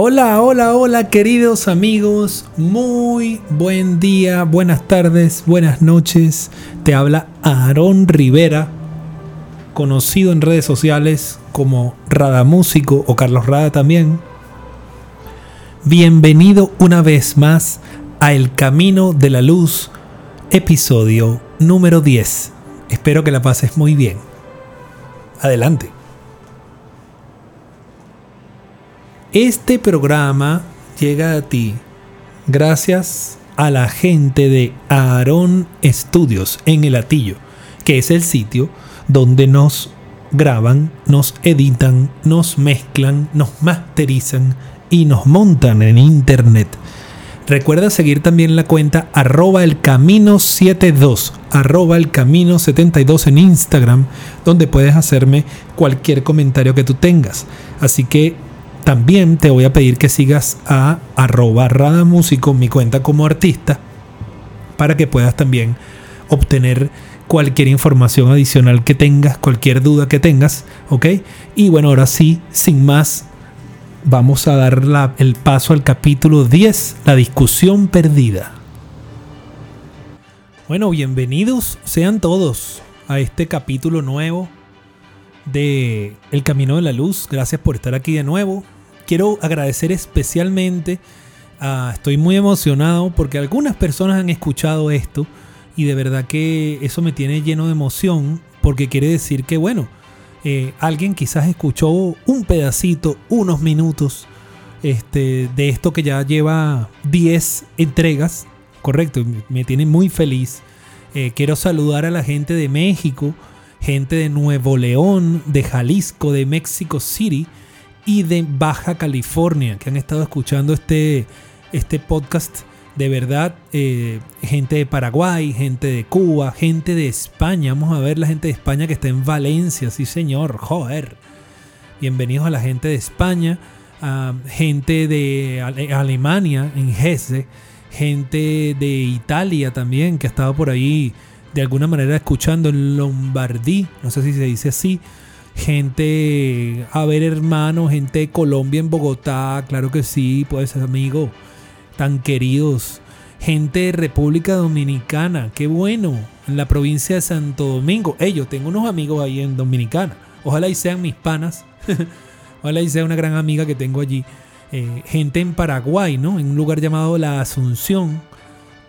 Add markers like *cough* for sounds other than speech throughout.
Hola, hola, hola queridos amigos, muy buen día, buenas tardes, buenas noches. Te habla Aarón Rivera, conocido en redes sociales como Rada Músico o Carlos Rada también. Bienvenido una vez más a El Camino de la Luz, episodio número 10. Espero que la pases muy bien. Adelante. Este programa llega a ti gracias a la gente de Aarón Studios en el Atillo, que es el sitio donde nos graban, nos editan, nos mezclan, nos masterizan y nos montan en internet. Recuerda seguir también la cuenta arroba el camino 72, arroba el camino 72 en Instagram, donde puedes hacerme cualquier comentario que tú tengas. Así que también te voy a pedir que sigas a arroba Músico, mi cuenta como artista, para que puedas también obtener cualquier información adicional que tengas, cualquier duda que tengas, ¿ok? Y bueno, ahora sí, sin más, vamos a dar el paso al capítulo 10, la discusión perdida. Bueno, bienvenidos sean todos a este capítulo nuevo de El Camino de la Luz. Gracias por estar aquí de nuevo quiero agradecer especialmente, estoy muy emocionado porque algunas personas han escuchado esto y de verdad que eso me tiene lleno de emoción porque quiere decir que, bueno, eh, alguien quizás escuchó un pedacito, unos minutos este, de esto que ya lleva 10 entregas, correcto, me tiene muy feliz. Eh, quiero saludar a la gente de México, gente de Nuevo León, de Jalisco, de México City, y de Baja California que han estado escuchando este, este podcast. De verdad, eh, gente de Paraguay, gente de Cuba, gente de España. Vamos a ver la gente de España que está en Valencia, sí señor, joder. Bienvenidos a la gente de España, gente de Alemania, en Hesse, gente de Italia también, que ha estado por ahí de alguna manera escuchando en Lombardí, no sé si se dice así, gente, a ver hermano, gente de Colombia en Bogotá, claro que sí, pues amigo, tan queridos. Gente de República Dominicana, qué bueno, en la provincia de Santo Domingo. Hey, yo tengo unos amigos ahí en Dominicana. Ojalá y sean mis panas. *laughs* Ojalá y sea una gran amiga que tengo allí. Eh, gente en Paraguay, ¿no? En un lugar llamado La Asunción.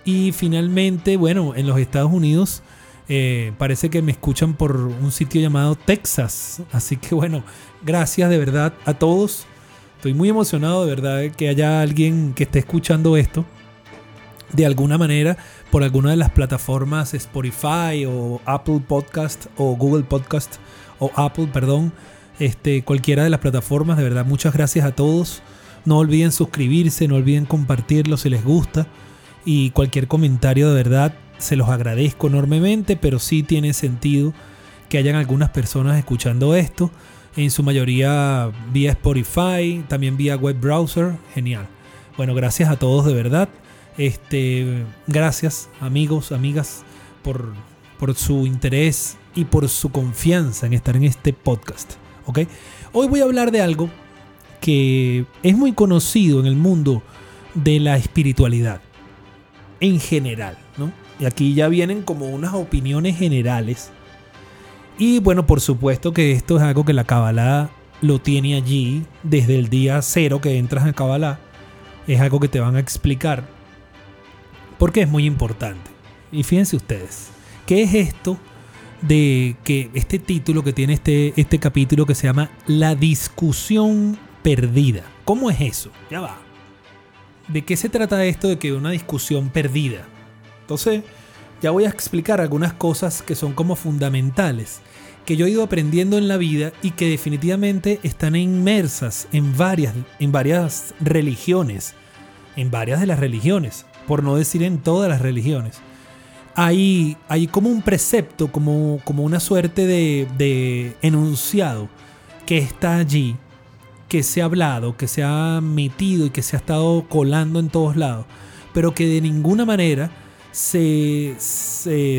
Y finalmente, bueno, en los Estados Unidos eh, parece que me escuchan por un sitio llamado Texas. Así que bueno, gracias de verdad a todos. Estoy muy emocionado de verdad que haya alguien que esté escuchando esto. De alguna manera, por alguna de las plataformas Spotify o Apple Podcast o Google Podcast o Apple, perdón. Este, cualquiera de las plataformas, de verdad, muchas gracias a todos. No olviden suscribirse, no olviden compartirlo si les gusta. Y cualquier comentario de verdad se los agradezco enormemente, pero sí tiene sentido que hayan algunas personas escuchando esto, en su mayoría vía Spotify, también vía web browser, genial. Bueno, gracias a todos de verdad. Este, gracias amigos, amigas, por, por su interés y por su confianza en estar en este podcast. ¿ok? Hoy voy a hablar de algo que es muy conocido en el mundo de la espiritualidad en general. Y aquí ya vienen como unas opiniones generales. Y bueno, por supuesto que esto es algo que la Kabbalah lo tiene allí desde el día cero que entras a Kabbalah. Es algo que te van a explicar. Porque es muy importante. Y fíjense ustedes, ¿qué es esto de que este título que tiene este, este capítulo que se llama La discusión perdida? ¿Cómo es eso? Ya va. ¿De qué se trata esto de que una discusión perdida? Entonces, ya voy a explicar algunas cosas que son como fundamentales, que yo he ido aprendiendo en la vida y que definitivamente están inmersas en varias, en varias religiones, en varias de las religiones, por no decir en todas las religiones. Hay, hay como un precepto, como, como una suerte de, de enunciado que está allí, que se ha hablado, que se ha metido y que se ha estado colando en todos lados, pero que de ninguna manera se,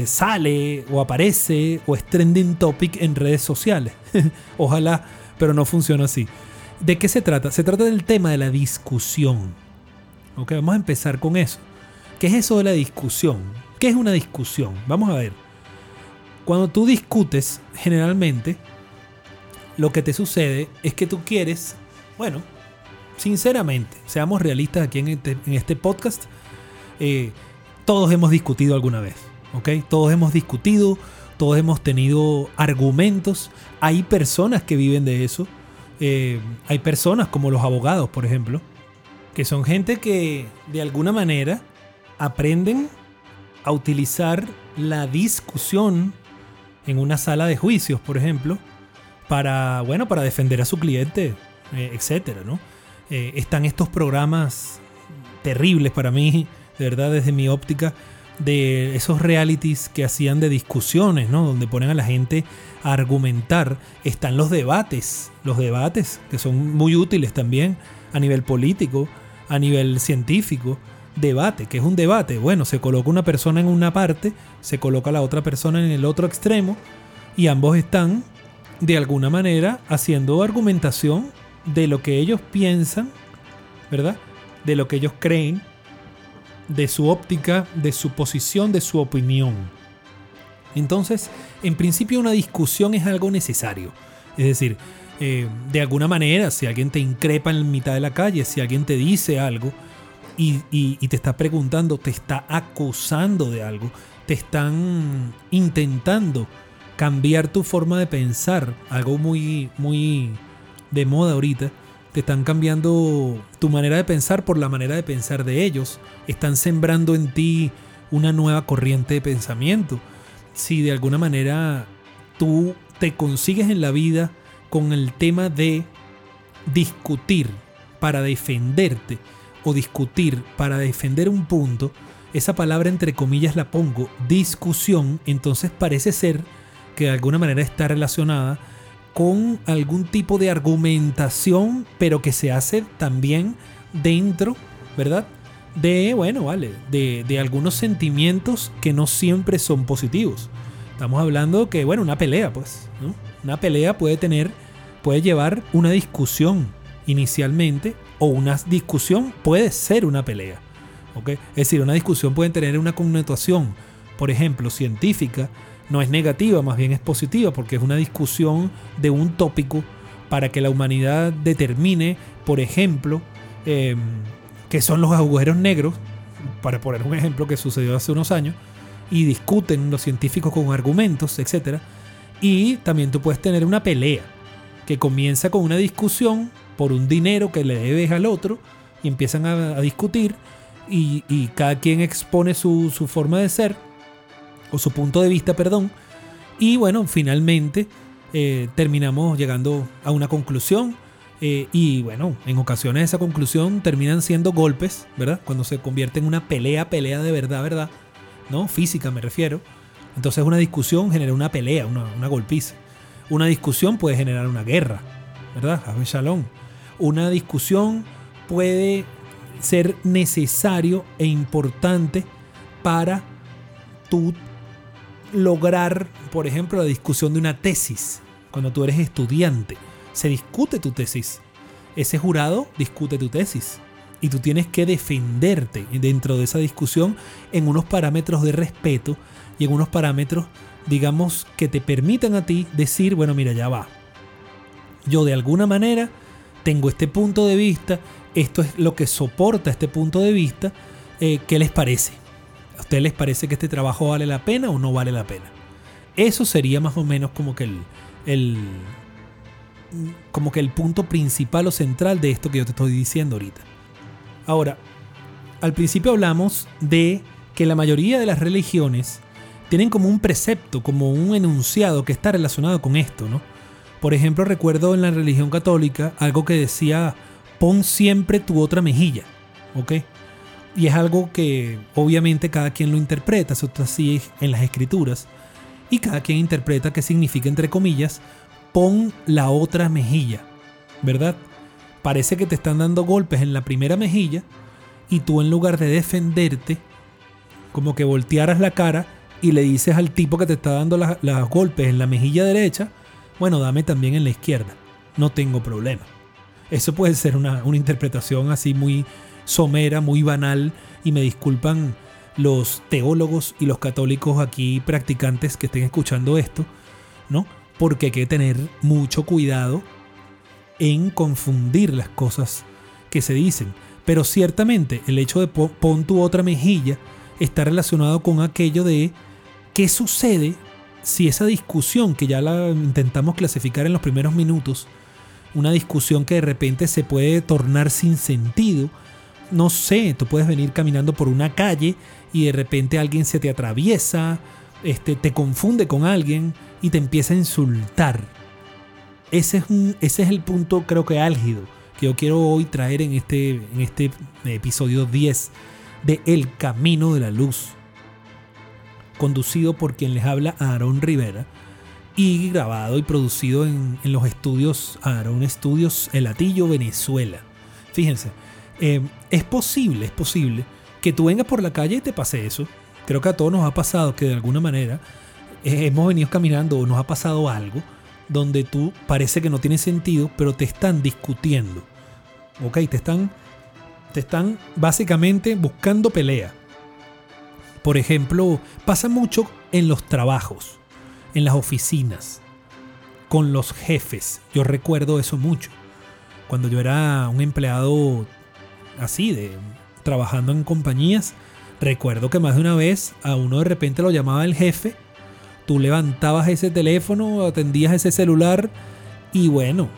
sale o aparece o es trending topic en redes sociales. *laughs* Ojalá, pero no funciona así. ¿De qué se trata? Se trata del tema de la discusión. Ok, vamos a empezar con eso. ¿Qué es eso de la discusión? ¿Qué es una discusión? Vamos a ver. Cuando tú discutes, generalmente, lo que te sucede es que tú quieres, bueno, sinceramente, seamos realistas aquí en este, en este podcast, eh, todos hemos discutido alguna vez, ¿ok? Todos hemos discutido, todos hemos tenido argumentos, hay personas que viven de eso, eh, hay personas como los abogados, por ejemplo, que son gente que de alguna manera aprenden a utilizar la discusión en una sala de juicios, por ejemplo, para, bueno, para defender a su cliente, eh, etcétera, ¿no? Eh, están estos programas terribles para mí, de verdad, desde mi óptica, de esos realities que hacían de discusiones, ¿no? Donde ponen a la gente a argumentar. Están los debates, los debates que son muy útiles también a nivel político, a nivel científico. Debate, que es un debate? Bueno, se coloca una persona en una parte, se coloca la otra persona en el otro extremo y ambos están de alguna manera haciendo argumentación de lo que ellos piensan, ¿verdad? De lo que ellos creen de su óptica, de su posición, de su opinión. Entonces, en principio una discusión es algo necesario. Es decir, eh, de alguna manera, si alguien te increpa en mitad de la calle, si alguien te dice algo y, y te está preguntando, te está acusando de algo, te están intentando cambiar tu forma de pensar, algo muy, muy de moda ahorita, te están cambiando tu manera de pensar por la manera de pensar de ellos. Están sembrando en ti una nueva corriente de pensamiento. Si de alguna manera tú te consigues en la vida con el tema de discutir para defenderte o discutir para defender un punto, esa palabra entre comillas la pongo, discusión, entonces parece ser que de alguna manera está relacionada con algún tipo de argumentación, pero que se hace también dentro, ¿verdad? De, bueno, vale, de, algunos sentimientos que no siempre son positivos. Estamos hablando que, bueno, una pelea, pues, ¿no? Una pelea puede tener, puede llevar una discusión inicialmente, o una discusión puede ser una pelea. Es decir, una discusión puede tener una connotación, por ejemplo, científica, no es negativa, más bien es positiva, porque es una discusión de un tópico para que la humanidad determine, por ejemplo, eh, qué son los agujeros negros, para poner un ejemplo que sucedió hace unos años, y discuten los científicos con argumentos, etc. Y también tú puedes tener una pelea que comienza con una discusión por un dinero que le debes al otro y empiezan a, discutir y, cada quien expone su, su forma de ser o su punto de vista, perdón. Y bueno, finalmente eh, terminamos llegando a una conclusión. Eh, y bueno, en ocasiones esa conclusión terminan siendo golpes, ¿verdad? Cuando se convierte en una pelea, pelea de verdad, ¿verdad? ¿No? Física me refiero. Entonces una discusión genera una pelea, una, una golpiza. Una discusión puede generar una guerra, ¿verdad? A Shalom. Una discusión puede ser necesario e importante para tu lograr, por ejemplo, la discusión de una tesis. Cuando tú eres estudiante, se discute tu tesis. Ese jurado discute tu tesis. Y tú tienes que defenderte dentro de esa discusión en unos parámetros de respeto y en unos parámetros, digamos, que te permitan a ti decir, bueno, mira, ya va. Yo de alguna manera tengo este punto de vista, esto es lo que soporta este punto de vista, eh, ¿qué les parece? ¿A ustedes les parece que este trabajo vale la pena o no vale la pena? Eso sería más o menos como que el, como que el punto principal o central de esto que yo te estoy diciendo ahorita. Ahora, al principio hablamos de que la mayoría de las religiones tienen como un precepto, como un enunciado que está relacionado con esto, ¿no? Por ejemplo, recuerdo en la religión católica algo que decía, pon siempre tu otra mejilla, ¿ok? Y es algo que obviamente cada quien lo interpreta, eso está así en las escrituras. Y cada quien interpreta qué significa, entre comillas, pon la otra mejilla, ¿verdad? Parece que te están dando golpes en la primera mejilla y tú en lugar de defenderte, como que voltearas la cara y le dices al tipo que te está dando los golpes en la mejilla derecha, bueno, dame también en la izquierda, no tengo problema. Eso puede ser una, una interpretación así muy somera, muy banal, y me disculpan los teólogos y los católicos aquí practicantes que estén escuchando esto, ¿no? Porque hay que tener mucho cuidado en confundir las cosas que se dicen. Pero ciertamente el hecho de pon tu otra mejilla está relacionado con aquello de qué sucede si esa discusión que ya la intentamos clasificar en los primeros minutos, una discusión que de repente se puede tornar sin sentido, no sé, tú puedes venir caminando por una calle y de repente alguien se te atraviesa, este, te confunde con alguien y te empieza a insultar. Ese es, un, ese es el punto creo que álgido que yo quiero hoy traer en este, en este episodio 10 de El Camino de la Luz, conducido por quien les habla Aaron Rivera y grabado y producido en, los estudios Aaron Studios El Atillo, Venezuela. Fíjense, eh, es posible, es posible que tú vengas por la calle y te pase eso. Creo que a todos nos ha pasado que de alguna manera eh, hemos venido caminando o nos ha pasado algo donde tú parece que no tiene sentido, pero te están discutiendo. ¿Ok? Te están, te están básicamente buscando pelea. Por ejemplo, pasa mucho en los trabajos, en las oficinas, con los jefes. Yo recuerdo eso mucho. Cuando yo era un empleado así, de trabajando en compañías, recuerdo que más de una vez a uno de repente lo llamaba el jefe. Tú levantabas ese teléfono, atendías ese celular y bueno,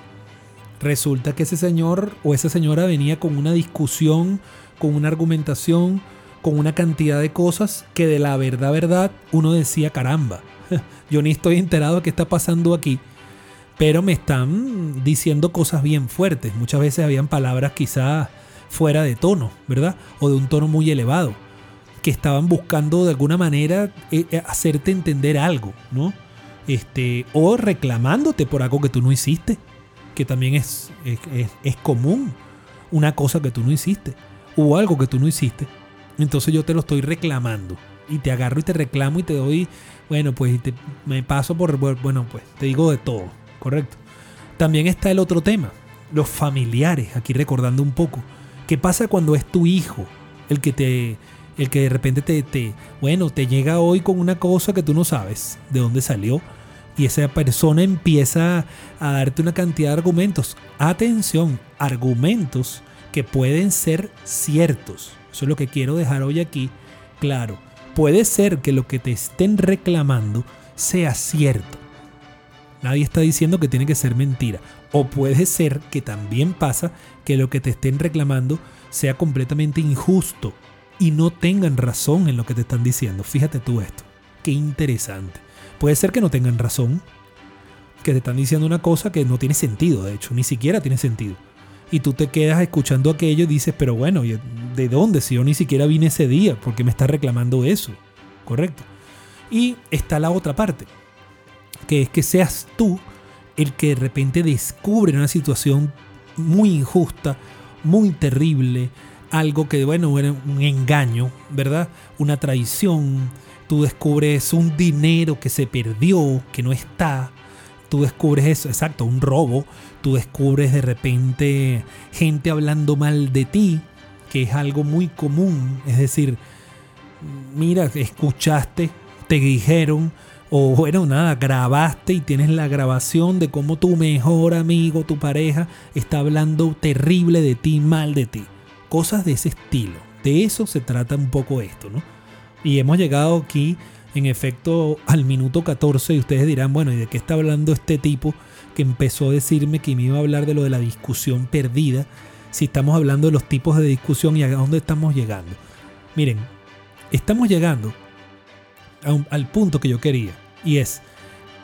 resulta que ese señor o esa señora venía con una discusión, con una argumentación, con una cantidad de cosas que de la verdad, verdad, uno decía, caramba, *laughs* yo ni estoy enterado de qué está pasando aquí, pero me están diciendo cosas bien fuertes. Muchas veces habían palabras quizás fuera de tono, ¿verdad? O de un tono muy elevado que estaban buscando de alguna manera eh, eh, hacerte entender algo, ¿no? Este, o reclamándote por algo que tú no hiciste, que también es, es, común, una cosa que tú no hiciste, o algo que tú no hiciste. Entonces yo te lo estoy reclamando y te agarro y te reclamo y te doy, bueno, pues me paso por, bueno, pues te digo de todo, correcto. También está el otro tema, los familiares, aquí recordando un poco. ¿Qué pasa cuando es tu hijo el que te el que de repente te, te, bueno, te llega hoy con una cosa que tú no sabes de dónde salió y esa persona empieza a darte una cantidad de argumentos. Atención, argumentos que pueden ser ciertos. Eso es lo que quiero dejar hoy aquí claro. Puede ser que lo que te estén reclamando sea cierto. Nadie está diciendo que tiene que ser mentira. O puede ser que también pasa que lo que te estén reclamando sea completamente injusto y no tengan razón en lo que te están diciendo. Fíjate tú esto. Qué interesante. Puede ser que no tengan razón, que te están diciendo una cosa que no tiene sentido, de hecho, ni siquiera tiene sentido. Y tú te quedas escuchando aquello y dices, pero bueno, ¿de dónde? Si yo ni siquiera vine ese día, ¿por qué me está reclamando eso? Correcto. Y está la otra parte, que es que seas tú el que de repente descubre una situación muy injusta, muy terrible, algo que, bueno, era un engaño, ¿verdad? Una traición. Tú descubres un dinero que se perdió, que no está. Tú descubres eso, exacto, un robo. Tú descubres de repente gente hablando mal de ti, que es algo muy común. Es decir, mira, escuchaste, te dijeron, o bueno, nada, grabaste y tienes la grabación de cómo tu mejor amigo, tu pareja, está hablando terrible de ti, mal de ti cosas de ese estilo. De eso se trata un poco esto, ¿no? Y hemos llegado aquí, en efecto, al minuto 14 y ustedes dirán, bueno, ¿y de qué está hablando este tipo que empezó a decirme que me iba a hablar de lo de la discusión perdida? Si estamos hablando de los tipos de discusión y a dónde estamos llegando. Miren, estamos llegando al punto que yo quería y es,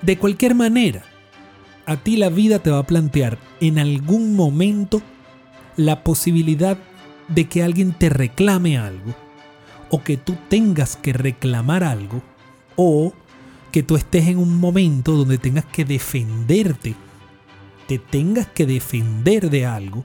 de cualquier manera, a ti la vida te va a plantear en algún momento la posibilidad de que alguien te reclame algo, o que tú tengas que reclamar algo, o que tú estés en un momento donde tengas que defenderte, te tengas que defender de algo,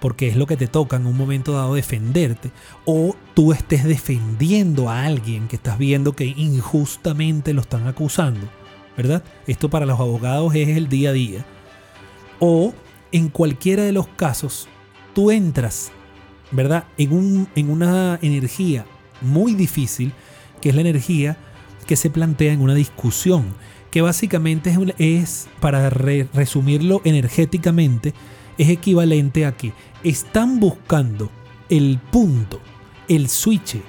porque es lo que te toca en un momento dado defenderte, o tú estés defendiendo a alguien que estás viendo que injustamente lo están acusando, ¿verdad? Esto para los abogados es el día a día. O en cualquiera de los casos, tú entras, ¿verdad? En, un, en una energía muy difícil, que es la energía que se plantea en una discusión, que básicamente es, es para resumirlo energéticamente, es equivalente a que están buscando el punto, el switch,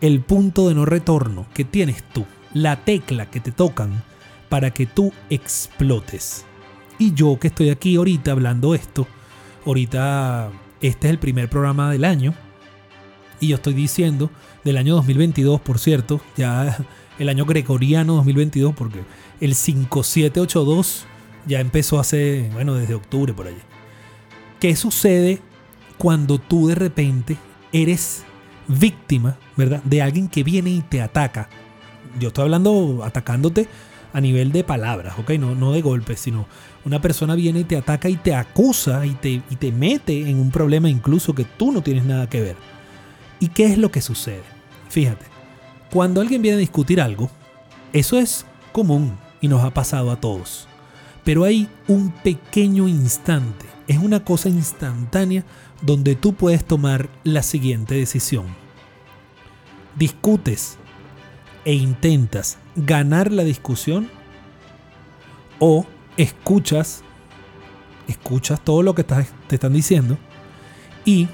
el punto de no retorno que tienes tú, la tecla que te tocan para que tú explotes. Y yo que estoy aquí ahorita hablando esto, ahorita este es el primer programa del año, y yo estoy diciendo del año 2022, por cierto, ya el año gregoriano 2022, porque el 5782 ya empezó hace, bueno, desde octubre por allí. ¿Qué sucede cuando tú de repente eres víctima, ¿verdad? De alguien que viene y te ataca. Yo estoy hablando atacándote a nivel de palabras, ¿ok? No, no de golpes, sino una persona viene y te ataca y te acusa y te, y te mete en un problema incluso que tú no tienes nada que ver. ¿Y qué es lo que sucede? Fíjate, cuando alguien viene a discutir algo, eso es común y nos ha pasado a todos. Pero hay un pequeño instante, es una cosa instantánea donde tú puedes tomar la siguiente decisión. Discutes e intentas ganar la discusión o escuchas, escuchas todo lo que te están diciendo y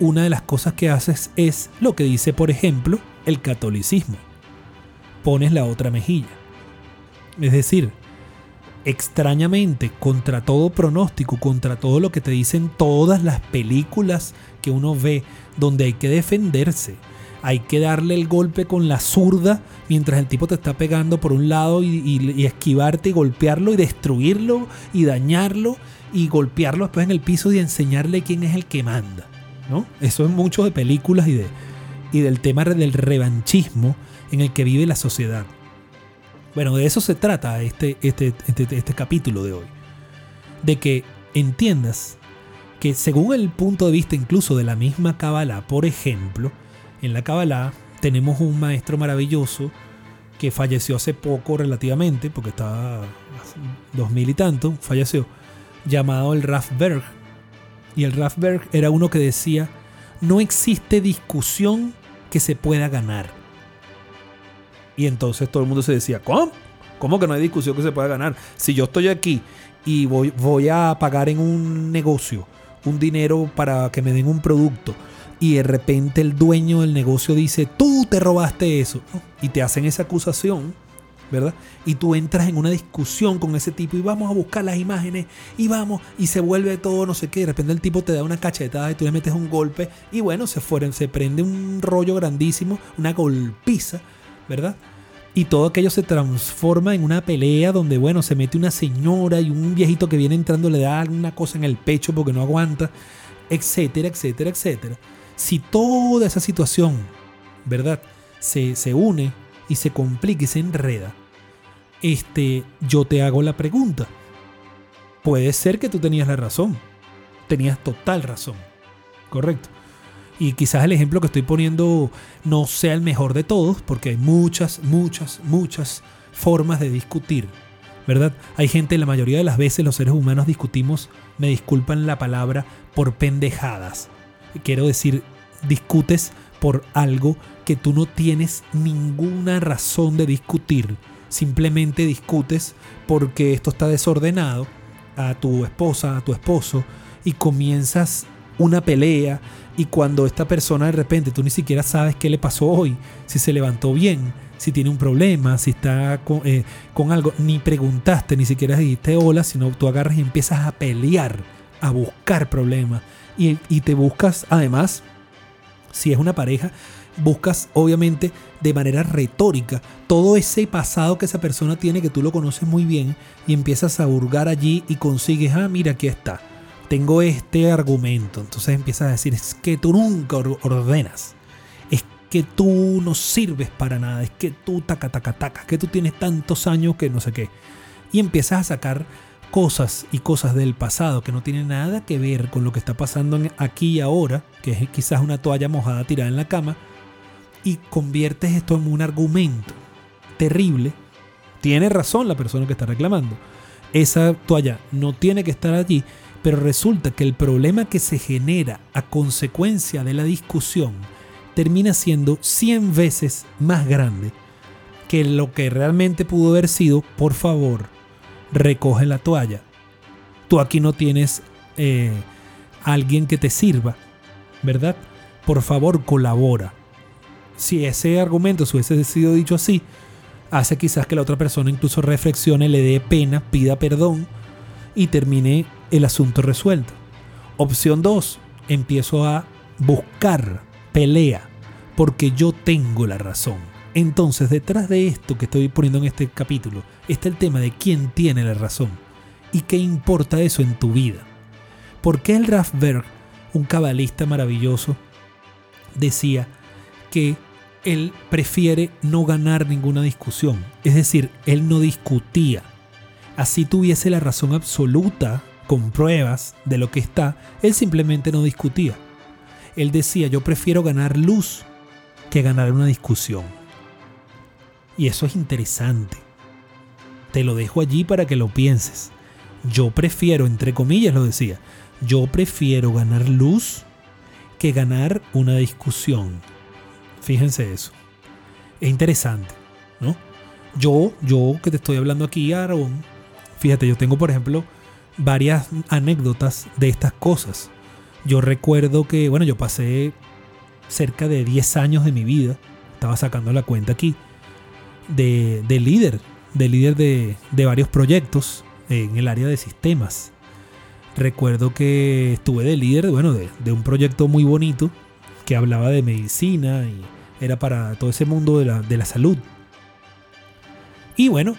una de las cosas que haces es lo que dice, por ejemplo, el catolicismo. Pones la otra mejilla. Es decir, extrañamente, contra todo pronóstico, contra todo lo que te dicen todas las películas que uno ve, donde hay que defenderse, hay que darle el golpe con la zurda mientras el tipo te está pegando por un lado y, esquivarte y golpearlo y destruirlo y dañarlo y golpearlo después en el piso y enseñarle quién es el que manda. ¿no? Eso es mucho de películas y, de, y del tema del revanchismo en el que vive la sociedad. Bueno, de eso se trata este, este, este, este capítulo de hoy. De que entiendas que según el punto de vista incluso de la misma Kabbalah, por ejemplo, en la Kabbalah tenemos un maestro maravilloso que falleció hace poco relativamente, porque estaba dos mil y tanto, falleció, llamado el Rafberg. Y el Rafberg era uno que decía, no existe discusión que se pueda ganar. Y entonces todo el mundo se decía, ¿cómo? ¿Cómo que no hay discusión que se pueda ganar? Si yo estoy aquí y voy, voy a pagar en un negocio un dinero para que me den un producto y de repente el dueño del negocio dice, tú te robaste eso, y te hacen esa acusación, ¿verdad? Y tú entras en una discusión con ese tipo y vamos a buscar las imágenes y vamos y se vuelve todo no sé qué, de repente el tipo te da una cachetada y tú le metes un golpe y bueno, se, fueron, se prende un rollo grandísimo, una golpiza, ¿verdad? Y todo aquello se transforma en una pelea donde, bueno, se mete una señora y un viejito que viene entrando le da alguna cosa en el pecho porque no aguanta, etcétera, etcétera, etcétera si toda esa situación, ¿verdad? Se, se une y se complica y se enreda, este, yo te hago la pregunta. Puede ser que tú tenías la razón. Tenías total razón. Correcto. Y quizás el ejemplo que estoy poniendo no sea el mejor de todos, porque hay muchas, muchas, muchas formas de discutir. ¿Verdad? Hay gente, la mayoría de las veces los seres humanos discutimos, me disculpan la palabra, por pendejadas quiero decir, discutes por algo que tú no tienes ninguna razón de discutir. Simplemente discutes porque esto está desordenado a tu esposa, a tu esposo, y comienzas una pelea y cuando esta persona de repente tú ni siquiera sabes qué le pasó hoy, si se levantó bien, si tiene un problema, si está con, eh, algo, ni preguntaste, ni siquiera dijiste hola, sino tú agarras y empiezas a pelear, a buscar problemas. Y, te buscas además, si es una pareja, buscas obviamente de manera retórica todo ese pasado que esa persona tiene que tú lo conoces muy bien y empiezas a hurgar allí y consigues, ah, mira, aquí está, tengo este argumento. Entonces empiezas a decir, es que tú nunca ordenas, es que tú no sirves para nada, es que tú taca, taca, taca, que tú tienes tantos años que no sé qué. Y empiezas a sacar cosas y cosas del pasado que no tienen nada que ver con lo que está pasando aquí y ahora, que es quizás una toalla mojada tirada en la cama, y conviertes esto en un argumento terrible, tiene razón la persona que está reclamando. Esa toalla no tiene que estar allí, Pero resulta que el problema que se genera a consecuencia de la discusión termina siendo 100 veces más grande que lo que realmente pudo haber sido, por favor, recoge la toalla. Tú aquí no tienes eh, alguien que te sirva, ¿verdad? Por favor, colabora. Si ese argumento se hubiese sido dicho así, hace quizás que la otra persona incluso reflexione, le dé pena, pida perdón y termine el asunto resuelto. Opción 2, empiezo a buscar pelea porque yo tengo la razón. Entonces, detrás de esto que estoy poniendo en este capítulo, está el tema de quién tiene la razón y qué importa eso en tu vida. ¿Por qué el Raffberg, un cabalista maravilloso, decía que él prefiere no ganar ninguna discusión? Es decir, él no discutía. Así tuviese la razón absoluta, con pruebas de lo que está, él simplemente no discutía. Él decía, yo prefiero ganar luz que ganar una discusión. Y eso es interesante. Te lo dejo allí para que lo pienses. Yo prefiero, entre comillas lo decía, yo prefiero ganar luz que ganar una discusión. Fíjense eso. Es interesante, ¿no? Yo, yo que te estoy hablando aquí, Aaron, fíjate, yo tengo, por ejemplo, varias anécdotas de estas cosas. Yo recuerdo que, bueno, yo pasé cerca de 10 años de mi vida, estaba sacando la cuenta aquí, de, líder, de líder de, de varios proyectos en el área de sistemas. Recuerdo que estuve de líder, bueno, de, un proyecto muy bonito que hablaba de medicina y era para todo ese mundo de la, de la salud. Y bueno,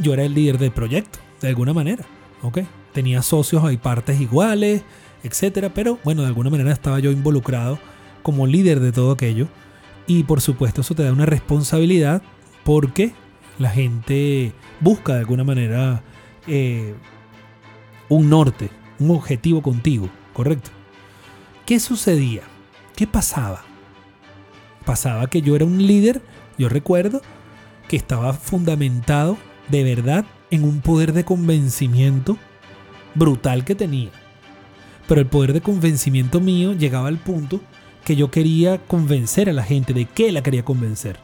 yo era el líder del proyecto, de alguna manera, ¿ok? Tenía socios, hay partes iguales, etcétera, pero bueno, de alguna manera estaba yo involucrado como líder de todo aquello. Y por supuesto, eso te da una responsabilidad porque la gente busca de alguna manera eh, un norte, un objetivo contigo, ¿correcto? ¿Qué sucedía? ¿Qué pasaba? Pasaba que yo era un líder, yo recuerdo, que estaba fundamentado de verdad en un poder de convencimiento brutal que tenía. Pero el poder de convencimiento mío llegaba al punto que yo quería convencer a la gente de qué la quería convencer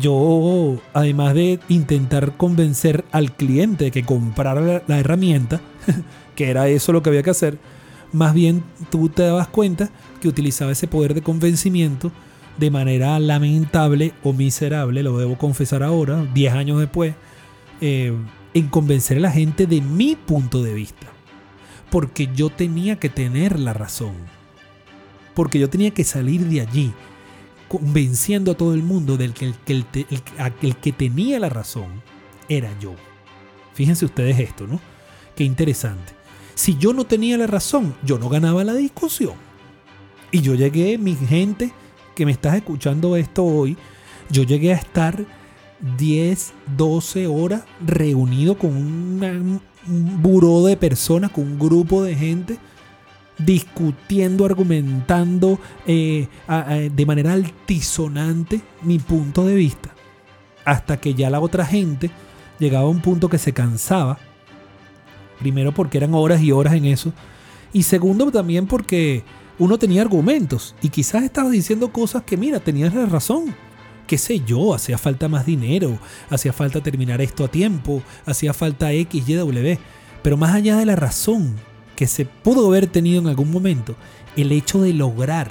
yo, además de intentar convencer al cliente de que comprara la, herramienta, *laughs* que era eso lo que había que hacer, más bien tú te dabas cuenta que utilizaba ese poder de convencimiento de manera lamentable o miserable, lo debo confesar ahora, 10 años después, eh, en convencer a la gente de mi punto de vista. Porque yo tenía que tener la razón. Porque yo tenía que salir de allí convenciendo a todo el mundo del que el, el, que tenía la razón era yo. Fíjense ustedes esto, ¿no? Qué interesante. Si yo no tenía la razón, yo no ganaba la discusión. Y yo llegué, mi gente que me estás escuchando esto hoy, yo llegué a estar 10, 12 horas reunido con un buró de personas, con un grupo de gente discutiendo, argumentando eh, de manera altisonante mi punto de vista. Hasta que ya la otra gente llegaba a un punto que se cansaba. Primero porque eran horas y horas en eso. Y segundo también porque uno tenía argumentos. Y quizás estaba diciendo cosas que, mira, tenías la razón. Qué sé yo, hacía falta más dinero, hacía falta terminar esto a tiempo, hacía falta X, Y, W. Pero más allá de la razón, que se pudo haber tenido en algún momento, el hecho de lograr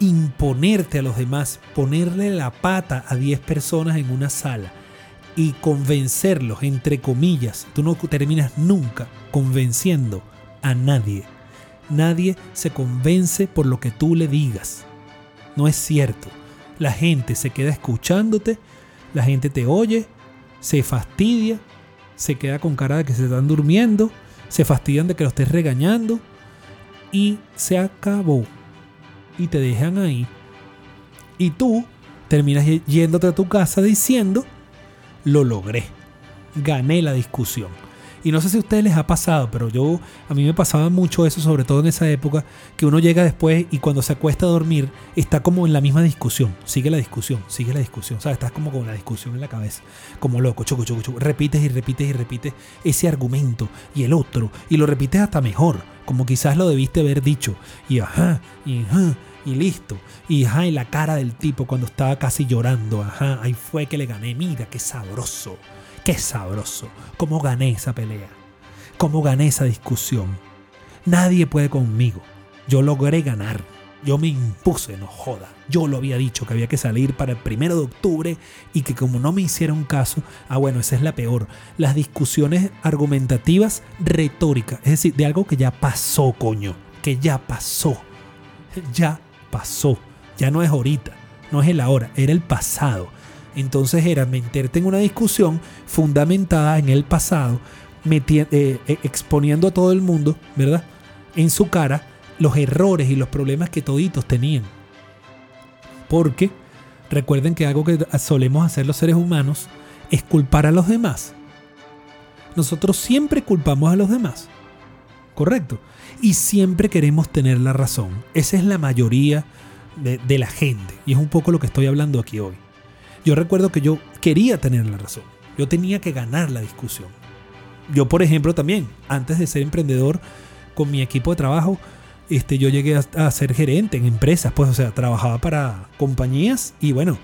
imponerte a los demás, ponerle la pata a 10 personas en una sala y convencerlos, entre comillas, tú no terminas nunca convenciendo a nadie. Nadie se convence por lo que tú le digas. No es cierto. La gente se queda escuchándote, la gente te oye, se fastidia, se queda con cara de que se están durmiendo se fastidian de que lo estés regañando y se acabó. Y te dejan ahí. Y tú terminas yéndote a tu casa diciendo, lo logré, gané la discusión. Y no sé si a ustedes les ha pasado, pero yo, a mí me pasaba mucho eso, sobre todo en esa época, que uno llega después y cuando se acuesta a dormir está como en la misma discusión. Sigue la discusión, sigue la discusión. O sea, estás como con la discusión en la cabeza, como loco, choco, choco, choco. Repites y repites y repites ese argumento y el otro, y lo repites hasta mejor, como quizás lo debiste haber dicho. Y ajá, y ajá, y listo. Y ajá, y la cara del tipo cuando estaba casi llorando, ajá, ahí fue que le gané. Mira, qué sabroso. Qué sabroso. ¿Cómo gané esa pelea? ¿Cómo gané esa discusión? Nadie puede conmigo. Yo logré ganar. Yo me impuse, no joda. Yo lo había dicho que había que salir para el primero de octubre y que como no me hicieron caso, ah bueno, esa es la peor. Las discusiones argumentativas retóricas, es decir, de algo que ya pasó, coño, que ya pasó. Ya pasó. Ya no es ahorita, no es el ahora, era el pasado. Entonces era meterte en una discusión fundamentada en el pasado, eh, eh, exponiendo a todo el mundo, ¿verdad? En su cara los errores y los problemas que toditos tenían. Porque recuerden que algo que solemos hacer los seres humanos es culpar a los demás. Nosotros siempre culpamos a los demás. ¿Correcto? Y siempre queremos tener la razón. Esa es la mayoría de la gente. Y es un poco lo que estoy hablando aquí hoy. Yo recuerdo que yo quería tener la razón. Yo tenía que ganar la discusión. Yo, por ejemplo, también, antes de ser emprendedor con mi equipo de trabajo, este, yo llegué a, ser gerente en empresas, pues, o sea, trabajaba para compañías y bueno,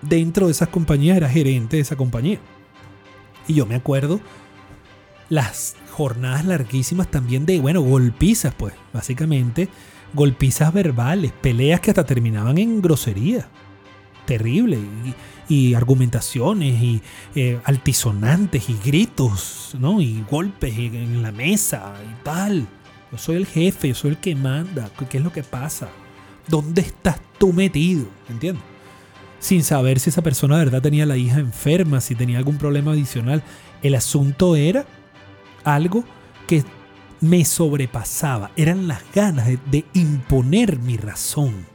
dentro de esas compañías era gerente de esa compañía. Y yo me acuerdo las jornadas larguísimas también de, bueno, golpizas, pues, básicamente, golpizas verbales, peleas que hasta terminaban en grosería. Terrible y argumentaciones y eh, altisonantes y gritos, ¿no? Y golpes en la mesa y tal. Yo soy el jefe, yo soy el que manda. ¿Qué es lo que pasa? ¿Dónde estás tú metido? ¿Entiendes? Sin saber si esa persona de verdad tenía la hija enferma, si tenía algún problema adicional. El asunto era algo que me sobrepasaba. Eran las ganas de imponer mi razón.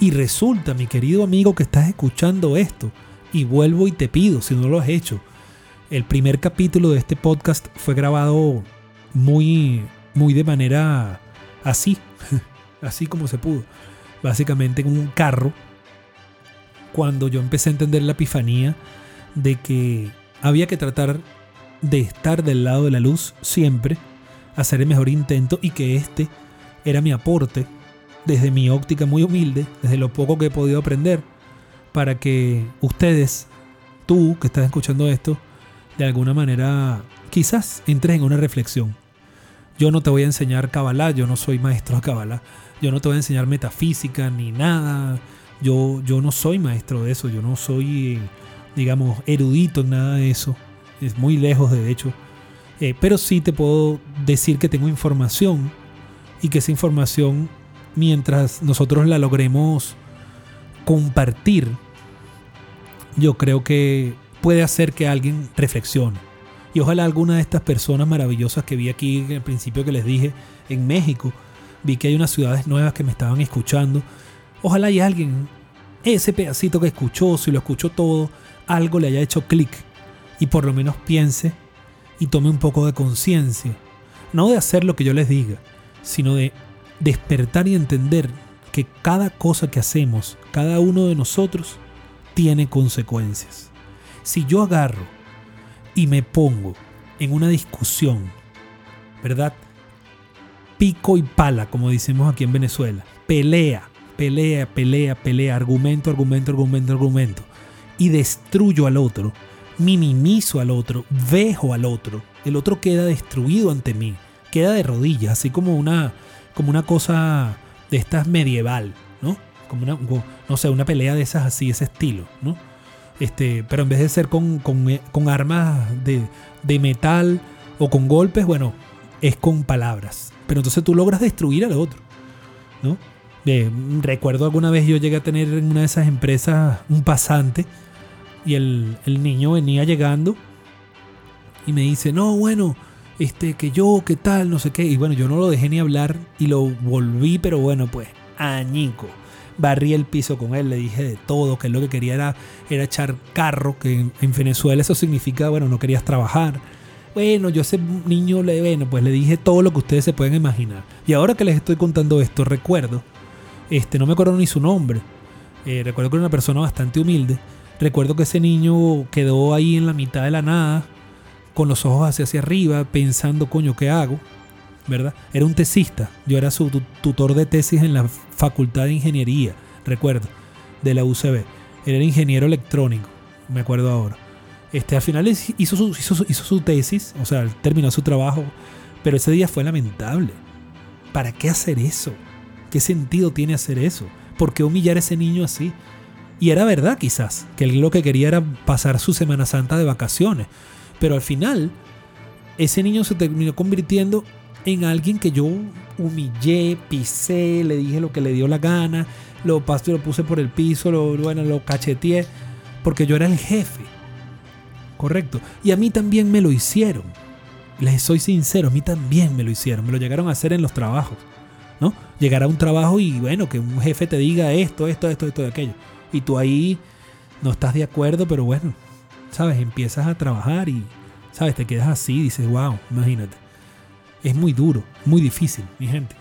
Y resulta, mi querido amigo que estás escuchando esto, y vuelvo y te pido, si no lo has hecho, el primer capítulo de este podcast fue grabado muy, muy de manera así, *laughs* así como se pudo. Básicamente en un carro, cuando yo empecé a entender la epifanía de que había que tratar de estar del lado de la luz siempre, hacer el mejor intento y que este era mi aporte desde mi óptica muy humilde, desde lo poco que he podido aprender, para que ustedes, tú que estás escuchando esto, de alguna manera quizás entres en una reflexión. Yo no te voy a enseñar Kabbalah, yo no soy maestro de Kabbalah, yo no te voy a enseñar metafísica ni nada, yo, yo no soy maestro de eso, yo no soy, digamos, erudito en nada de eso, es muy lejos de hecho, eh, pero sí te puedo decir que tengo información y que esa información mientras nosotros la logremos compartir, yo creo que puede hacer que alguien reflexione. Y ojalá alguna de estas personas maravillosas que vi aquí en el principio que les dije en México, vi que hay unas ciudades nuevas que me estaban escuchando. Ojalá hay alguien, ese pedacito que escuchó, si lo escuchó todo, algo le haya hecho clic y por lo menos piense y tome un poco de conciencia. No de hacer lo que yo les diga, sino de despertar y entender que cada cosa que hacemos, cada uno de nosotros, tiene consecuencias. Si yo agarro y me pongo en una discusión, ¿verdad? Pico y pala, como decimos aquí en Venezuela. Pelea, pelea, pelea, pelea, argumento, argumento, argumento, argumento. Y destruyo al otro, minimizo al otro, vejo al otro. El otro queda destruido ante mí, queda de rodillas, así como una, como una cosa de estas medieval, ¿no? Como una, no sé, una pelea de esas así, ese estilo, ¿no? Este, pero en vez de ser con, con, eh, armas de, de, metal o con golpes, bueno, es con palabras. Pero entonces tú logras destruir al otro, ¿no? recuerdo alguna vez yo llegué a tener en una de esas empresas un pasante y el, el niño venía llegando y me dice, no, bueno, este, que yo, qué tal, no sé qué. Y bueno, yo no lo dejé ni hablar y lo volví, pero bueno, pues, añico. Barrí el piso con él, le dije de todo, que lo que quería era, era echar carro, que en, Venezuela eso significa, bueno, no querías trabajar. Bueno, yo a ese niño le, bueno, pues le dije todo lo que ustedes se pueden imaginar. Y ahora que les estoy contando esto, recuerdo, este, no me acuerdo ni su nombre. eh, recuerdo que era una persona bastante humilde. Recuerdo que ese niño quedó ahí en la mitad de la nada, con los ojos hacia, hacia arriba, pensando, coño, ¿qué hago? ¿Verdad? Era un tesista. Yo era su tu- tutor de tesis en la Facultad de Ingeniería, recuerdo, de la UCB. Él era ingeniero electrónico, me acuerdo ahora. Este, al final hizo su, hizo, su, hizo su tesis, o sea, terminó su trabajo, pero ese día fue lamentable. ¿Para qué hacer eso? ¿Qué sentido tiene hacer eso? ¿Por qué humillar a ese niño así? Y era verdad quizás, que él lo que quería era pasar su Semana Santa de vacaciones. Pero al final, ese niño se terminó convirtiendo en alguien que yo humillé, pisé, le dije lo que le dio la gana, lo pasé, lo puse por el piso, lo, bueno, lo cacheteé, porque yo era el jefe. Correcto. Y a mí también me lo hicieron. Les soy sincero, a mí también me lo hicieron. Me lo llegaron a hacer en los trabajos. ¿No? Llegar a un trabajo y bueno, que un jefe te diga esto, esto, esto, esto aquello. Y tú ahí no estás de acuerdo, pero bueno, ¿sabes? Empiezas a trabajar y, ¿sabes? Te quedas así, dices, wow, imagínate. Es muy duro, muy difícil, mi gente.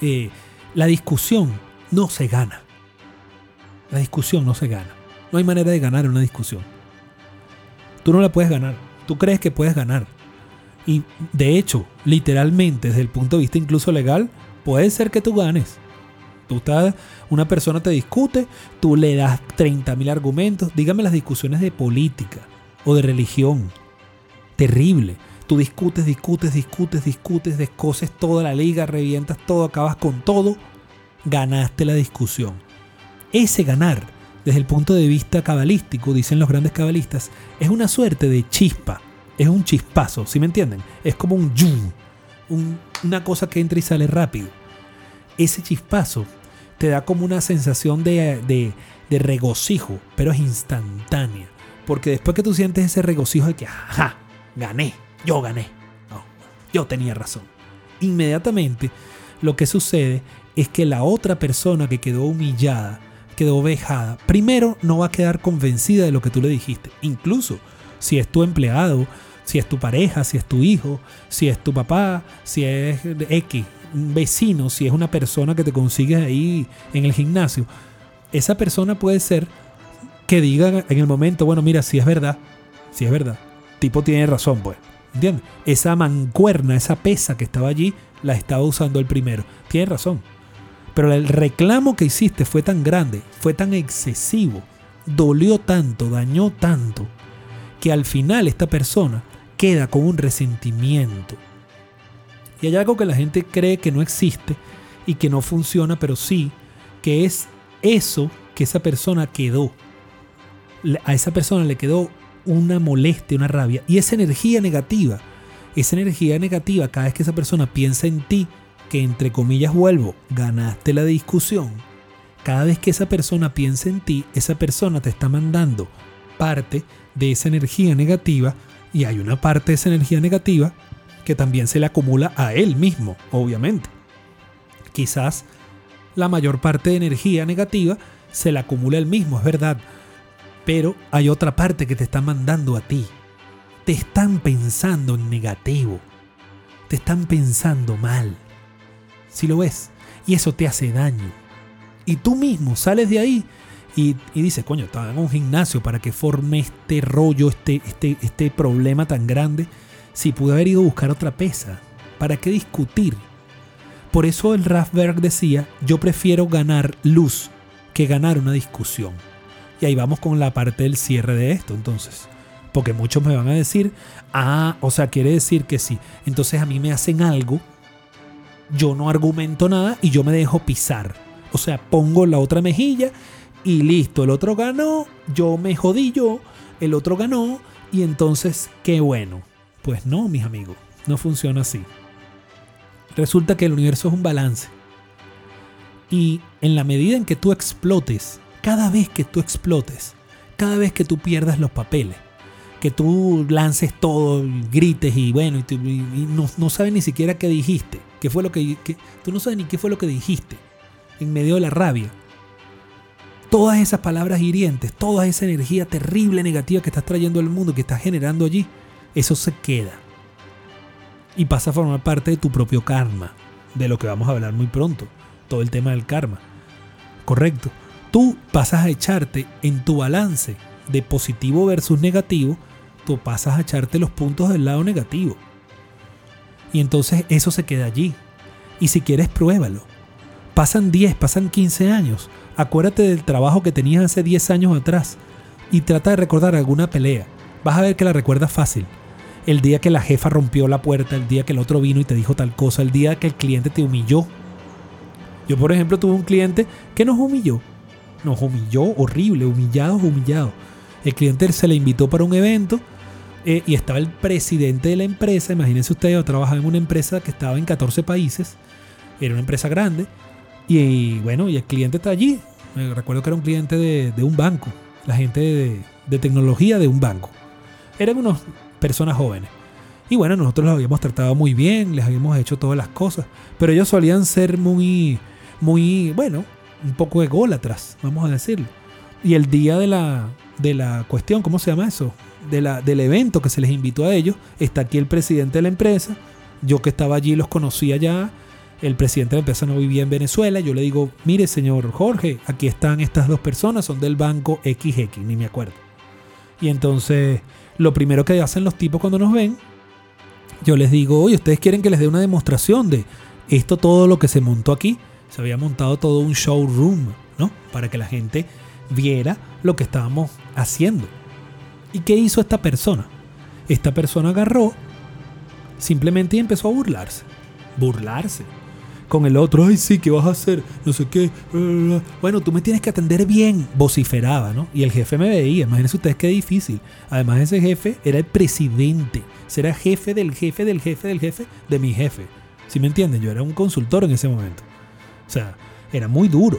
Eh, la discusión no se gana. La discusión no se gana. No hay manera de ganar una discusión. Tú no la puedes ganar. Tú crees que puedes ganar. Y de hecho, literalmente, desde el punto de vista incluso legal, puede ser que tú ganes. Tú estás, una persona te discute, tú le das 30.000 argumentos. Dígame las discusiones de política o de religión. Terrible. Tú discutes, discutes, discutes, discutes, descoses toda la liga, revientas todo, acabas con todo. Ganaste la discusión. Ese ganar, desde el punto de vista cabalístico, dicen los grandes cabalistas, es una suerte de chispa. Es un chispazo, ¿sí me entienden? Es como un yum, un- una cosa que entra y sale rápido. Ese chispazo te da como una sensación de, de- de regocijo, pero es instantánea. Porque después que tú sientes ese regocijo de que, ajá, gané, yo gané, no, yo tenía razón. Inmediatamente lo que sucede es que la otra persona que quedó humillada, quedó vejada, primero no va a quedar convencida de lo que tú le dijiste. Incluso si es tu empleado, si es tu pareja, si es tu hijo, si es tu papá, si es X, un vecino, si es una persona que te consigues ahí en el gimnasio, esa persona puede ser que diga en el momento, bueno, mira, si es verdad, si es verdad, tipo tiene razón, pues, ¿entiendes? Esa mancuerna, esa pesa que estaba allí, la estaba usando el primero, tiene razón. Pero el reclamo que hiciste fue tan grande, fue tan excesivo, dolió tanto, dañó tanto, que al final esta persona queda con un resentimiento. Y hay algo que la gente cree que no existe y que no funciona, pero sí, que es eso que esa persona quedó. A esa persona le quedó una molestia, una rabia. Y esa energía negativa, esa energía negativa, cada vez que esa persona piensa en ti, que entre comillas vuelvo, ganaste la discusión. Cada vez que esa persona piensa en ti, esa persona te está mandando parte de esa energía negativa y hay una parte de esa energía negativa que también se le acumula a él mismo, obviamente. Quizás la mayor parte de energía negativa se la acumula él mismo, es verdad. Pero hay otra parte que te está mandando a ti. Te están pensando en negativo. Te están pensando mal. Si lo ves. Y eso te hace daño. Y tú mismo sales de ahí y, dices, coño, estaba en un gimnasio para que forme este rollo, este, este, este problema tan grande. Si pude haber ido a buscar otra pesa. ¿Para qué discutir? Por eso el Rafberg decía, yo prefiero ganar luz que ganar una discusión. Y ahí vamos con la parte del cierre de esto, entonces. Porque muchos me van a decir, ah, o sea, quiere decir que sí. Entonces a mí me hacen algo, yo no argumento nada y yo me dejo pisar. O sea, pongo la otra mejilla y listo, el otro ganó, yo me jodí yo, el otro ganó y entonces, qué bueno. Pues no, mis amigos, no funciona así. Resulta que el universo es un balance. Y en la medida en que tú explotes, cada vez que tú explotes, cada vez que tú pierdas los papeles, que tú lances todo, grites y bueno, y, tú- no sabes ni siquiera qué dijiste, qué fue lo que, que- tú no sabes ni qué fue lo que dijiste en medio de la rabia. Todas esas palabras hirientes, toda esa energía terrible negativa que estás trayendo al mundo, que estás generando allí, eso se queda. Y pasa a formar parte de tu propio karma, de lo que vamos a hablar muy pronto, todo el tema del karma. Correcto. Tú pasas a echarte en tu balance de positivo versus negativo, tú pasas a echarte los puntos del lado negativo. Y entonces eso se queda allí. Y si quieres, pruébalo. Pasan 10, pasan 15 años. Acuérdate del trabajo que tenías hace 10 años atrás y trata de recordar alguna pelea. Vas a ver que la recuerdas fácil. El día que la jefa rompió la puerta, el día que el otro vino y te dijo tal cosa, el día que el cliente te humilló. Yo, por ejemplo, tuve un cliente que nos humilló. Nos humilló horrible, humillado, humillado. El cliente se le invitó para un evento eh, y estaba el presidente de la empresa. Imagínense ustedes, yo trabajaba en una empresa que estaba en 14 países. Era una empresa grande. Y, bueno, y el cliente está allí. Me recuerdo que era un cliente de, un banco. La gente de, de, tecnología de un banco. Eran unas personas jóvenes. Y bueno, nosotros los habíamos tratado muy bien, les habíamos hecho todas las cosas. Pero ellos solían ser muy, muy, bueno, un poco ególatras, vamos a decirlo. Y el día de la, de la cuestión, ¿cómo se llama eso? De la, del evento que se les invitó a ellos, está aquí el presidente de la empresa. Yo que estaba allí los conocía ya. El presidente de la empresa no vivía en Venezuela. Yo le digo, mire señor Jorge, aquí están estas dos personas, son del banco XX, ni me acuerdo. Y entonces, lo primero que hacen los tipos cuando nos ven, yo les digo, oye, ustedes quieren que les dé una demostración de esto, todo lo que se montó aquí. Se había montado todo un showroom, ¿no? Para que la gente viera lo que estábamos haciendo. ¿Y qué hizo esta persona? Esta persona agarró simplemente y empezó a burlarse. Burlarse. Con el otro, ay sí, ¿qué vas a hacer? No sé qué. Bueno, tú me tienes que atender bien. Vociferaba, ¿no? Y el jefe me veía. Imagínense ustedes qué difícil. Además, ese jefe era el presidente. Será jefe del jefe del jefe del jefe de mi jefe. ¿Sí me entienden? Yo era un consultor en ese momento. O sea, era muy duro.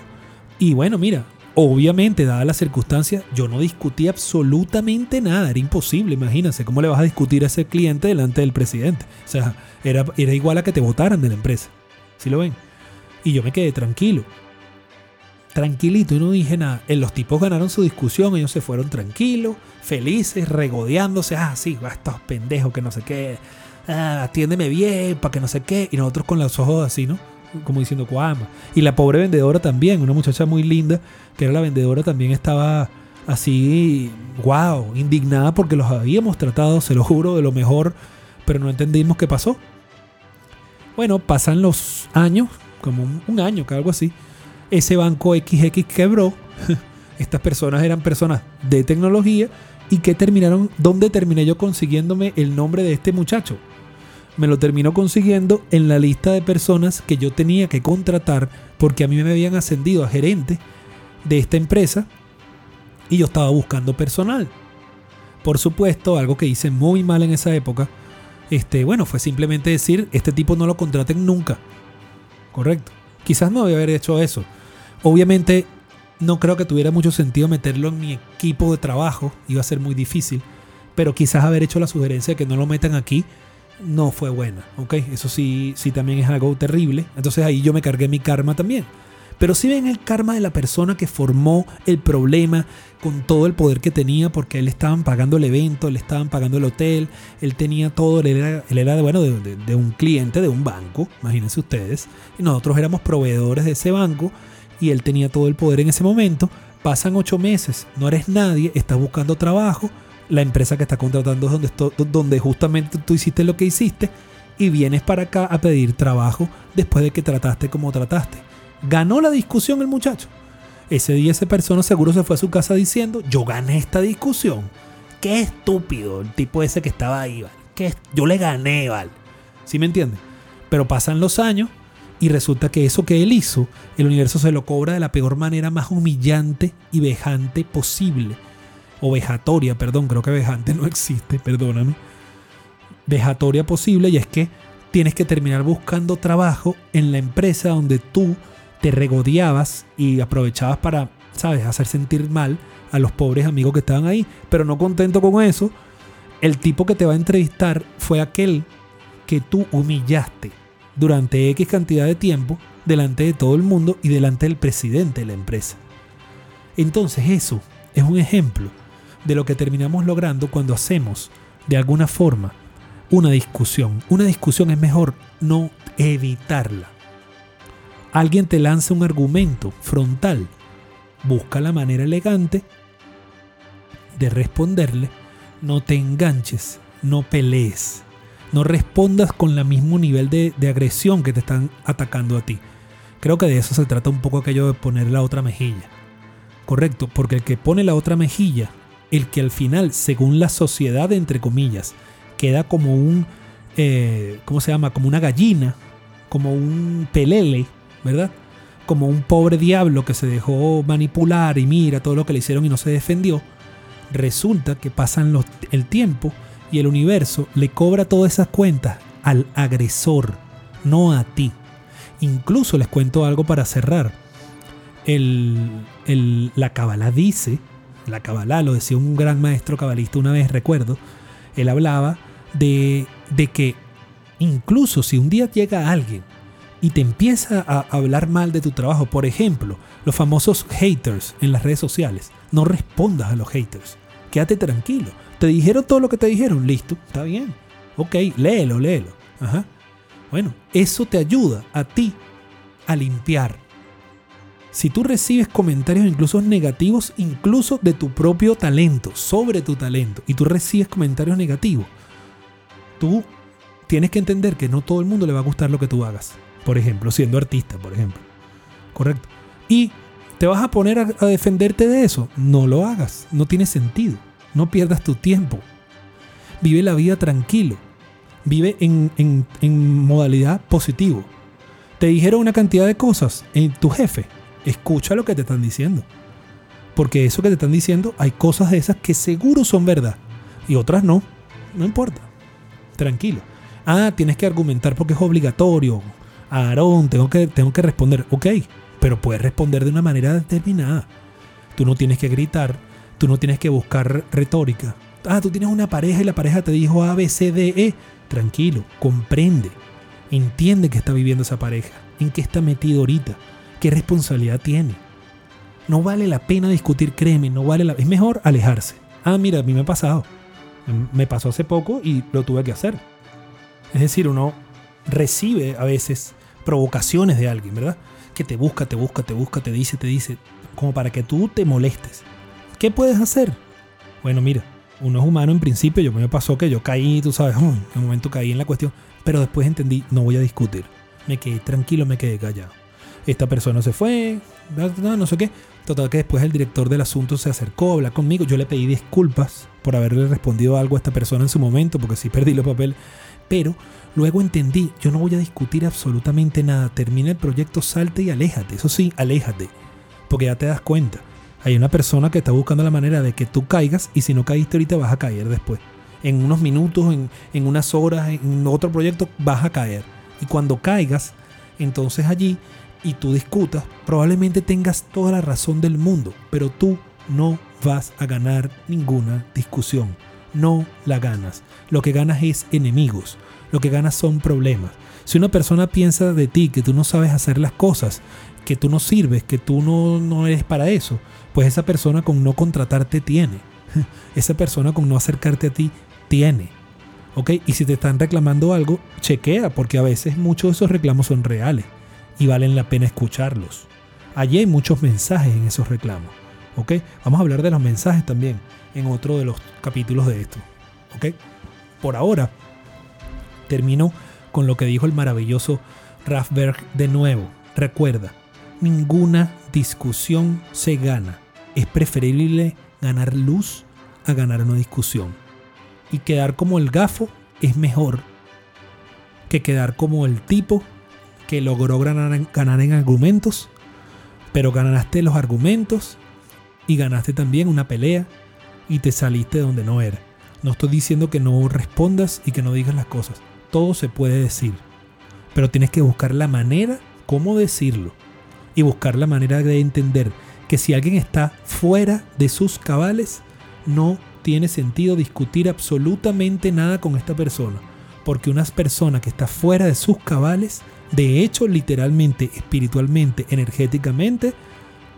Y bueno, mira, Obviamente, dadas las circunstancias, yo no discutí absolutamente nada. Era imposible, imagínense. ¿Cómo le vas a discutir a ese cliente delante del presidente? O sea, era, era igual a que te votaran de la empresa. ¿Sí lo ven? Y yo me quedé tranquilo. Tranquilito y no dije nada. En los tipos ganaron su discusión, ellos se fueron tranquilos, felices, regodeándose. Ah, sí, estos pendejos que no sé qué. Ah, atiéndeme bien, para que no sé qué. Y nosotros con los ojos así, ¿no? como diciendo Cuama. Y la pobre vendedora también, una muchacha muy linda, que era la vendedora, también estaba así, wow, indignada porque los habíamos tratado, se lo juro, de lo mejor, pero no entendimos qué pasó. Bueno, pasan los años, como un, año, que algo así. Ese banco XX quebró. *laughs* Estas personas eran personas de tecnología y que terminaron, ¿dónde terminé yo consiguiéndome el nombre de este muchacho? me lo terminó consiguiendo en la lista de personas que yo tenía que contratar porque a mí me habían ascendido a gerente de esta empresa y yo estaba buscando personal. Por supuesto, algo que hice muy mal en esa época, este, bueno, fue simplemente decir, este tipo no lo contraten nunca. Correcto. Quizás no debía haber hecho eso. Obviamente, no creo que tuviera mucho sentido meterlo en mi equipo de trabajo, iba a ser muy difícil, pero quizás haber hecho la sugerencia de que no lo metan aquí no fue buena, ¿ok? Eso sí, sí también es algo terrible. Entonces ahí yo me cargué mi karma también. Pero si ven el karma de la persona que formó el problema con todo el poder que tenía, porque él estaban pagando el evento, le estaban pagando el hotel, él tenía todo, él era, él era bueno, de, de, un cliente de un banco, imagínense ustedes, y nosotros éramos proveedores de ese banco, y él tenía todo el poder en ese momento. Pasan ocho meses, no eres nadie, estás buscando trabajo, la empresa que está contratando es donde, donde justamente tú hiciste lo que hiciste y vienes para acá a pedir trabajo después de que trataste como trataste. Ganó la discusión el muchacho. Ese día esa persona seguro se fue a su casa diciendo, yo gané esta discusión. Qué estúpido el tipo ese que estaba ahí, ¿vale? Que yo le gané, ¿vale? ¿Sí me entiende? Pero pasan los años y resulta que eso que él hizo, el universo se lo cobra de la peor manera más humillante y vejante posible o vejatoria, perdón, creo que vejante no existe, perdóname, vejatoria posible y es que tienes que terminar buscando trabajo en la empresa donde tú te regodeabas y aprovechabas para, sabes, hacer sentir mal a los pobres amigos que estaban ahí, pero no contento con eso, el tipo que te va a entrevistar fue aquel que tú humillaste durante X cantidad de tiempo delante de todo el mundo y delante del presidente de la empresa. Entonces eso es un ejemplo de lo que terminamos logrando cuando hacemos de alguna forma una discusión. Una discusión es mejor no evitarla. Alguien te lanza un argumento frontal. Busca la manera elegante de responderle. No te enganches, no pelees. No respondas con el mismo nivel de, agresión que te están atacando a ti. Creo que de eso se trata un poco aquello de poner la otra mejilla. Correcto, porque el que pone la otra mejilla, el que al final, según la sociedad, entre comillas, queda como un, eh, ¿cómo se llama? Como una gallina, como un pelele, ¿verdad? Como un pobre diablo que se dejó manipular y mira todo lo que le hicieron y no se defendió. Resulta que pasan el tiempo y el universo le cobra todas esas cuentas al agresor, no a ti. Incluso les cuento algo para cerrar. El, la Kabbalah dice, la Kabbalah lo decía un gran maestro cabalista una vez, recuerdo, él hablaba de, de que incluso si un día llega alguien y te empieza a hablar mal de tu trabajo, por ejemplo, los famosos haters en las redes sociales, no respondas a los haters. Quédate tranquilo. Te dijeron todo lo que te dijeron, listo, está bien. Ok, léelo, léelo. Ajá. Bueno, eso te ayuda a ti a limpiar. Si tú recibes comentarios incluso negativos, incluso de tu propio talento, sobre tu talento, y tú recibes comentarios negativos, tú tienes que entender que no todo el mundo le va a gustar lo que tú hagas. Por ejemplo, siendo artista, por ejemplo. Correcto. Y te vas a poner a, defenderte de eso. No lo hagas. No tiene sentido. No pierdas tu tiempo. Vive la vida tranquilo. Vive en, en modalidad positivo. Te dijeron una cantidad de cosas en tu jefe. Escucha lo que te están diciendo. Porque eso que te están diciendo, hay cosas de esas que seguro son verdad. Y otras no. No importa tranquilo. Ah, tienes que argumentar porque es obligatorio. Aarón, tengo que, tengo que responder. Ok, pero puedes responder de una manera determinada. Tú no tienes que gritar, tú no tienes que buscar retórica. Ah, tú tienes una pareja y la pareja te dijo A, B, C, D, E. Tranquilo, comprende. Entiende que está viviendo esa pareja, en qué está metido ahorita, qué responsabilidad tiene. No vale la pena discutir, créeme, no vale la Es mejor alejarse. Ah, mira, a mí me ha pasado. Me pasó hace poco y lo tuve que hacer. Es decir, uno recibe a veces provocaciones de alguien, ¿verdad? Que te busca, te busca, te busca, te dice, te dice, como para que tú te molestes. ¿Qué puedes hacer? Bueno, mira, uno es humano en principio, yo me pasó que yo caí, tú sabes, *laughs* en un momento caí en la cuestión, pero después entendí, no voy a discutir. Me quedé tranquilo, me quedé callado. Esta persona se fue, no, sé qué. Total que después el director del asunto se acercó a hablar conmigo. Yo le pedí disculpas por haberle respondido algo a esta persona en su momento, porque sí perdí los papeles. Pero luego entendí, yo no voy a discutir absolutamente nada. Termina el proyecto, salte y aléjate. Eso sí, aléjate. Porque ya te das cuenta. Hay una persona que está buscando la manera de que tú caigas y si no caíste ahorita vas a caer después. En unos minutos, en, en unas horas, en otro proyecto vas a caer. Y cuando caigas, entonces allí y tú discutas, probablemente tengas toda la razón del mundo, pero tú no vas a ganar ninguna discusión. No la ganas. Lo que ganas es enemigos. Lo que ganas son problemas. Si una persona piensa de ti que tú no sabes hacer las cosas, que tú no sirves, que tú no, no eres para eso, pues esa persona con no contratarte tiene. *laughs* Esa persona con no acercarte a ti tiene. ¿Ok? Y si te están reclamando algo, chequea, porque a veces muchos de esos reclamos son reales y valen la pena escucharlos. Allí hay muchos mensajes en esos reclamos. ¿Ok? Vamos a hablar de los mensajes también en otro de los capítulos de esto. ¿Ok? Por ahora, termino con lo que dijo el maravilloso Rafberg de nuevo. Recuerda, ninguna discusión se gana. Es preferible ganar luz a ganar una discusión. Y quedar como el gafo es mejor que quedar como el tipo que logró ganar en, argumentos, pero ganaste los argumentos y ganaste también una pelea y te saliste de donde no era. No estoy diciendo que no respondas y que no digas las cosas. Todo se puede decir. Pero tienes que buscar la manera cómo decirlo. Y buscar la manera de entender que si alguien está fuera de sus cabales, no tiene sentido discutir absolutamente nada con esta persona. Porque una persona que está fuera de sus cabales de hecho, literalmente, espiritualmente, energéticamente,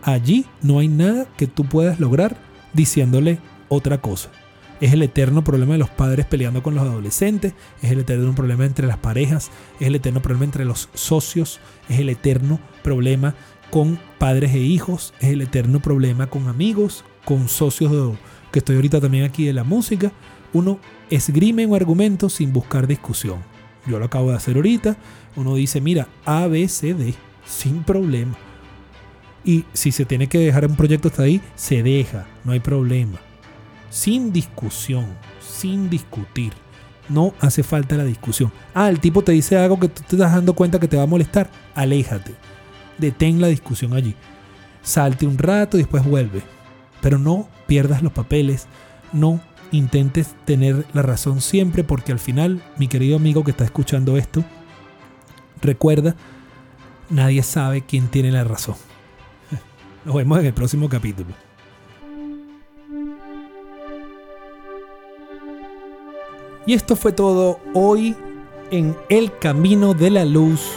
allí no hay nada que tú puedas lograr diciéndole otra cosa. Es el eterno problema de los padres peleando con los adolescentes, es el eterno problema entre las parejas, es el eterno problema entre los socios, es el eterno problema con padres e hijos, es el eterno problema con amigos, con socios que estoy ahorita también aquí de la música. Uno esgrime un argumento sin buscar discusión. Yo lo acabo de hacer ahorita. Uno dice, mira, A, B, C, D, sin problema. Y si se tiene que dejar un proyecto hasta ahí, se deja, no hay problema sin discusión, sin discutir. No hace falta la discusión. Ah, el tipo te dice algo que tú te estás dando cuenta que te va a molestar. Aléjate. Detén la discusión allí. Salte un rato y después vuelve. Pero no pierdas los papeles. No intentes tener la razón siempre porque al final, mi querido amigo que está escuchando esto, recuerda, nadie sabe quién tiene la razón. *laughs* Nos vemos en el próximo capítulo. Y esto fue todo hoy en El Camino de la Luz.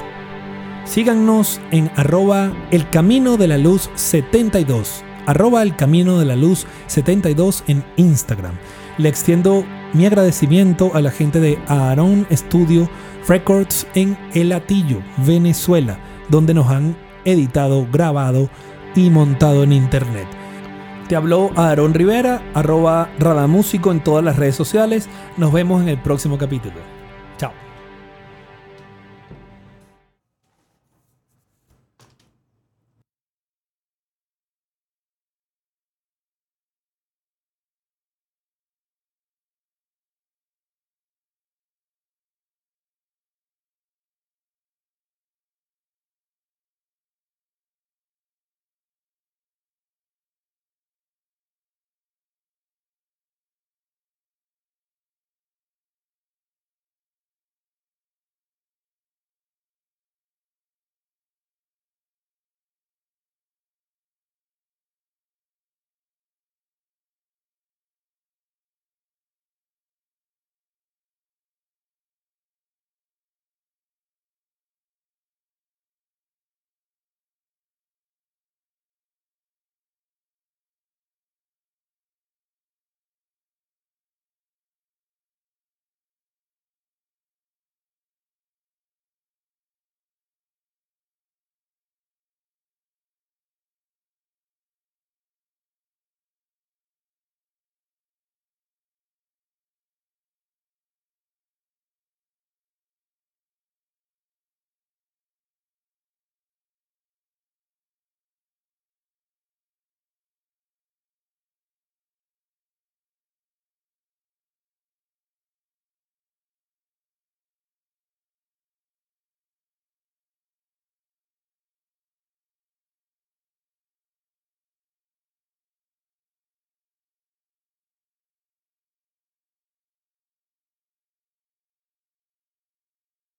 Síganos en arroba El Camino de la Luz 72. Arroba El Camino de la Luz 72 en Instagram. Le extiendo mi agradecimiento a la gente de Aaron Studio Records en El Atillo, Venezuela, donde nos han editado, grabado y montado en internet. Te habló Aarón Rivera, arroba Radamúsico en todas las redes sociales. Nos vemos en el próximo capítulo.